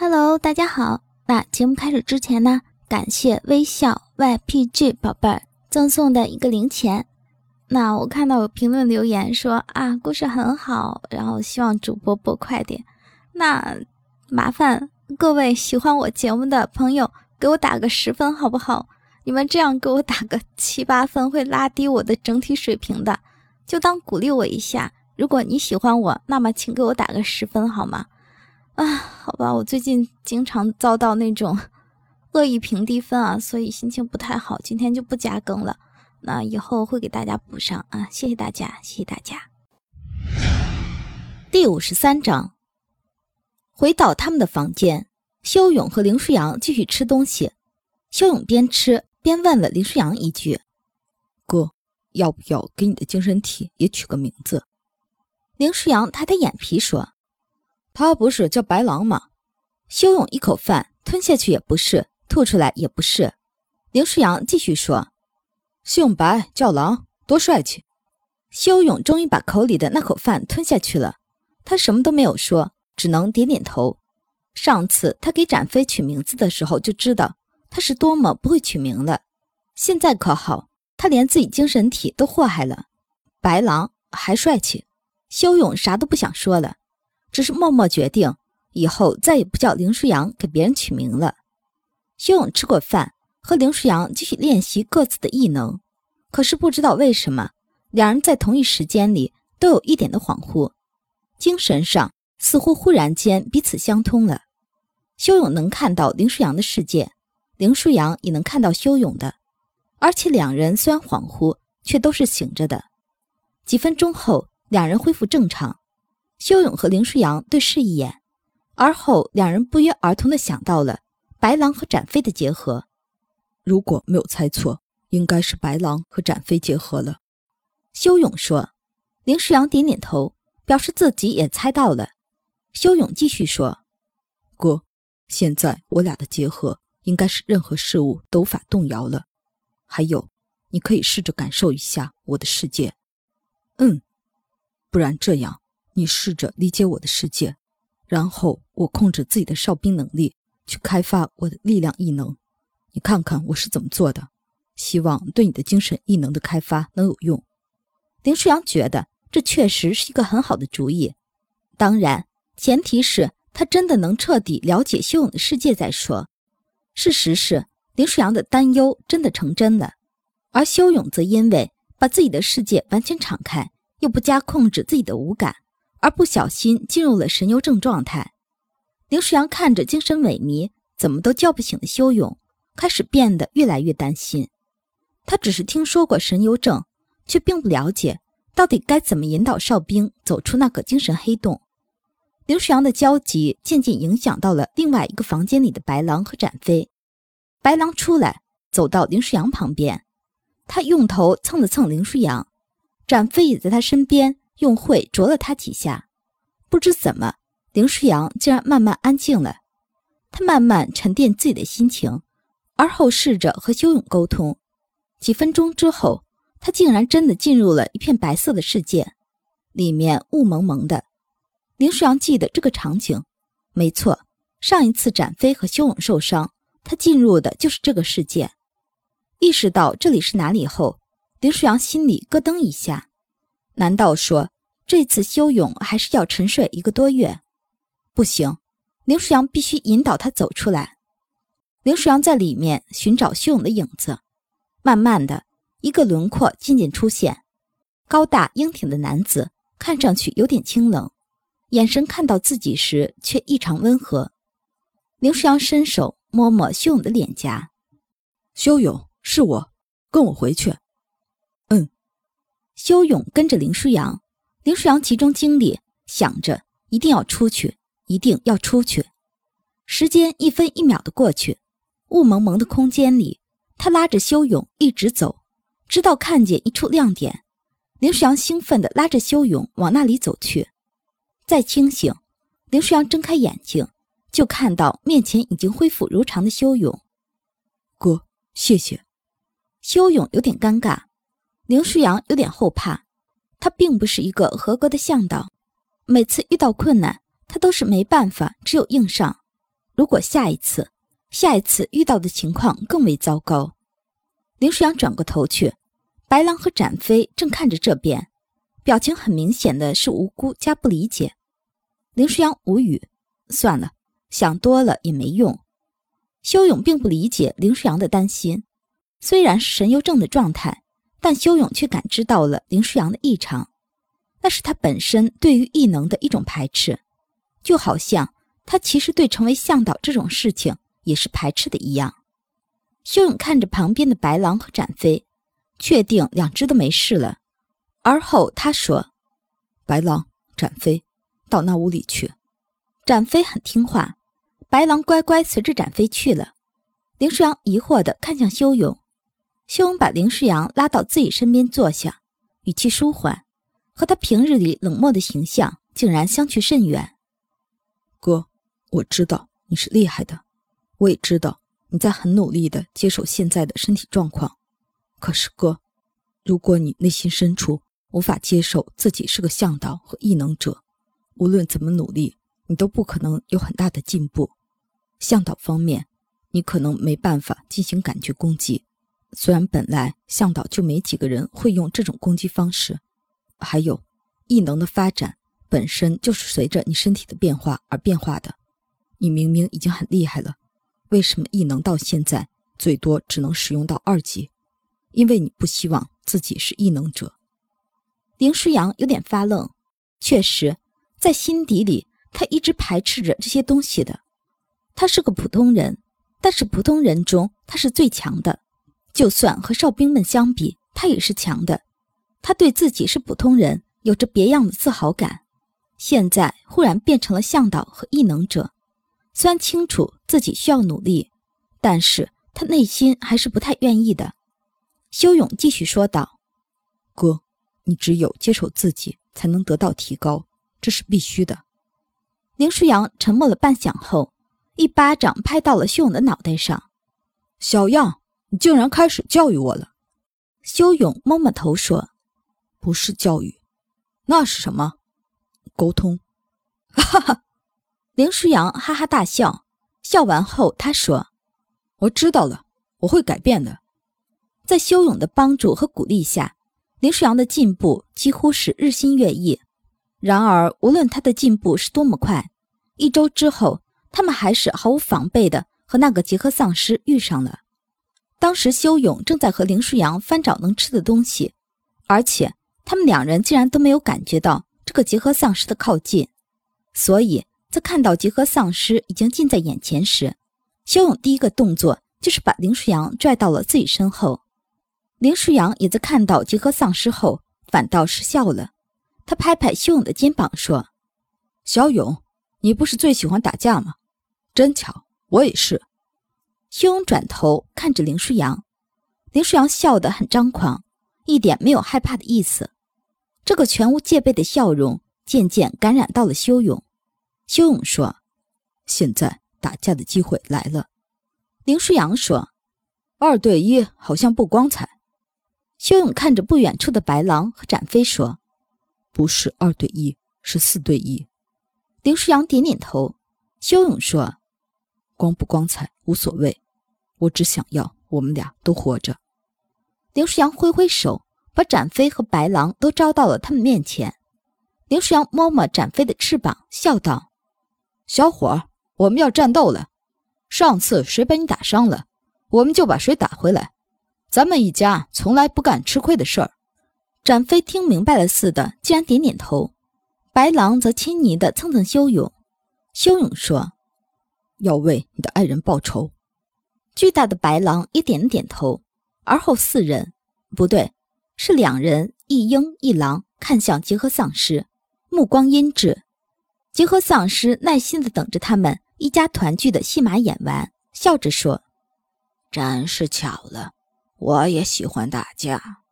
Hello，大家好。那节目开始之前呢，感谢微笑 YPG 宝贝儿赠送的一个零钱。那我看到有评论留言说啊，故事很好，然后希望主播播快点。那麻烦各位喜欢我节目的朋友给我打个十分好不好？你们这样给我打个七八分会拉低我的整体水平的，就当鼓励我一下。如果你喜欢我，那么请给我打个十分好吗？啊，好吧，我最近经常遭到那种 恶意评低分啊，所以心情不太好，今天就不加更了。那以后会给大家补上啊，谢谢大家，谢谢大家。第五十三章，回到他们的房间，修勇和林舒扬继续吃东西。修勇边吃边问了林舒扬一句：“哥，要不要给你的精神体也取个名字？”林舒扬抬抬眼皮说。他不是叫白狼吗？修勇一口饭吞下去也不是，吐出来也不是。林舒扬继续说：“姓白叫狼，多帅气。”修勇终于把口里的那口饭吞下去了，他什么都没有说，只能点点头。上次他给展飞取名字的时候就知道他是多么不会取名了，现在可好，他连自己精神体都祸害了。白狼还帅气，修勇啥都不想说了。只是默默决定，以后再也不叫林舒扬给别人取名了。修勇吃过饭，和林舒扬继续练习各自的异能。可是不知道为什么，两人在同一时间里都有一点的恍惚，精神上似乎忽然间彼此相通了。修勇能看到林舒扬的世界，林舒扬也能看到修勇的，而且两人虽然恍惚，却都是醒着的。几分钟后，两人恢复正常。修勇和林舒扬对视一眼，而后两人不约而同的想到了白狼和展飞的结合。如果没有猜错，应该是白狼和展飞结合了。修勇说。林舒扬点点头，表示自己也猜到了。修勇继续说：“哥，现在我俩的结合应该是任何事物都无法动摇了。还有，你可以试着感受一下我的世界。嗯，不然这样。”你试着理解我的世界，然后我控制自己的哨兵能力去开发我的力量异能。你看看我是怎么做的，希望对你的精神异能的开发能有用。林舒扬觉得这确实是一个很好的主意，当然前提是他真的能彻底了解修勇的世界再说。事实是林舒扬的担忧真的成真了，而修勇则因为把自己的世界完全敞开，又不加控制自己的五感。而不小心进入了神游症状态，林舒扬看着精神萎靡、怎么都叫不醒的修勇，开始变得越来越担心。他只是听说过神游症，却并不了解到底该怎么引导哨兵走出那个精神黑洞。林舒扬的焦急渐渐影响到了另外一个房间里的白狼和展飞。白狼出来，走到林舒扬旁边，他用头蹭了蹭林舒扬，展飞也在他身边。用喙啄了他几下，不知怎么，林舒扬竟然慢慢安静了。他慢慢沉淀自己的心情，而后试着和修勇沟通。几分钟之后，他竟然真的进入了一片白色的世界，里面雾蒙蒙的。林舒扬记得这个场景，没错，上一次展飞和修勇受伤，他进入的就是这个世界。意识到这里是哪里后，林舒扬心里咯噔一下。难道说这次修勇还是要沉睡一个多月？不行，林舒扬必须引导他走出来。林舒扬在里面寻找修勇的影子，慢慢的，一个轮廓渐渐出现。高大英挺的男子，看上去有点清冷，眼神看到自己时却异常温和。林舒扬伸手摸摸修勇的脸颊：“修勇，是我，跟我回去。”修勇跟着林舒扬，林舒扬集中精力想着一定要出去，一定要出去。时间一分一秒的过去，雾蒙蒙的空间里，他拉着修勇一直走，直到看见一处亮点。林舒扬兴奋地拉着修勇往那里走去。再清醒，林舒扬睁开眼睛，就看到面前已经恢复如常的修勇。哥，谢谢。修勇有点尴尬。林舒扬有点后怕，他并不是一个合格的向导，每次遇到困难，他都是没办法，只有硬上。如果下一次，下一次遇到的情况更为糟糕。林舒扬转过头去，白狼和展飞正看着这边，表情很明显的是无辜加不理解。林舒扬无语，算了，想多了也没用。修勇并不理解林舒扬的担心，虽然是神游症的状态，但修勇却感知到了林舒扬的异常，那是他本身对于异能的一种排斥，就好像他其实对成为向导这种事情。也是排斥的一样。修勇看着旁边的白狼和展飞，确定两只都没事了。而后他说：“白狼、展飞，到那屋里去。”展飞很听话，白狼乖乖随着展飞去了。林舒扬疑惑地看向修勇，修勇把林舒扬拉到自己身边坐下，语气舒缓，和他平日里冷漠的形象竟然相去甚远。哥，我知道你是厉害的。我也知道你在很努力的接受现在的身体状况，可是哥，如果你内心深处无法接受自己是个向导和异能者，无论怎么努力，你都不可能有很大的进步。向导方面，你可能没办法进行感觉攻击，虽然本来向导就没几个人会用这种攻击方式。还有，异能的发展本身就是随着你身体的变化而变化的，你明明已经很厉害了。为什么异能到现在最多只能使用到二级？因为你不希望自己是异能者。林诗阳有点发愣，确实，在心底里他一直排斥着这些东西的。他是个普通人，但是普通人中他是最强的，就算和哨兵们相比，他也是强的。他对自己是普通人有着别样的自豪感。现在忽然变成了向导和异能者。虽然清楚自己需要努力，但是他内心还是不太愿意的。修勇继续说道：“哥，你只有接受自己，才能得到提高，这是必须的。”林舒扬沉默了半晌后，一巴掌拍到了修勇的脑袋上：“小样，你竟然开始教育我了！”修勇摸摸头说：“不是教育，那是什么？沟通。”哈哈。林舒扬哈哈大笑，笑完后他说：“我知道了，我会改变的。”在修勇的帮助和鼓励下，林舒扬的进步几乎是日新月异。然而，无论他的进步是多么快，一周之后，他们还是毫无防备的和那个杰克丧尸遇上了。当时，修勇正在和林舒扬翻找能吃的东西，而且他们两人竟然都没有感觉到这个集合丧尸的靠近，所以。在看到结合丧尸已经近在眼前时，修勇第一个动作就是把林舒扬拽到了自己身后。林舒扬也在看到结合丧尸后，反倒是笑了。他拍拍修勇的肩膀说：“小勇，你不是最喜欢打架吗？真巧，我也是。”修勇转头看着林舒扬，林舒扬笑得很张狂，一点没有害怕的意思。这个全无戒备的笑容渐渐感染到了修勇。修勇说：“现在打架的机会来了。”林舒扬说：“二对一好像不光彩。”修勇看着不远处的白狼和展飞说：“不是二对一，是四对一。”林舒扬点点头。修勇说：“光不光彩无所谓，我只想要我们俩都活着。”林舒扬挥挥手，把展飞和白狼都招到了他们面前。林舒扬摸摸展飞的翅膀，笑道。小伙儿，我们要战斗了。上次谁把你打伤了，我们就把谁打回来。咱们一家从来不干吃亏的事儿。展飞听明白了似的，竟然点点头。白狼则亲昵地蹭蹭修勇。修勇说：“要为你的爱人报仇。”巨大的白狼也点了点头。而后四人，不对，是两人，一鹰一狼，看向结合丧尸，目光阴鸷。结合丧尸耐心地等着他们一家团聚的戏码演完，笑着说：“真是巧了，我也喜欢打架。”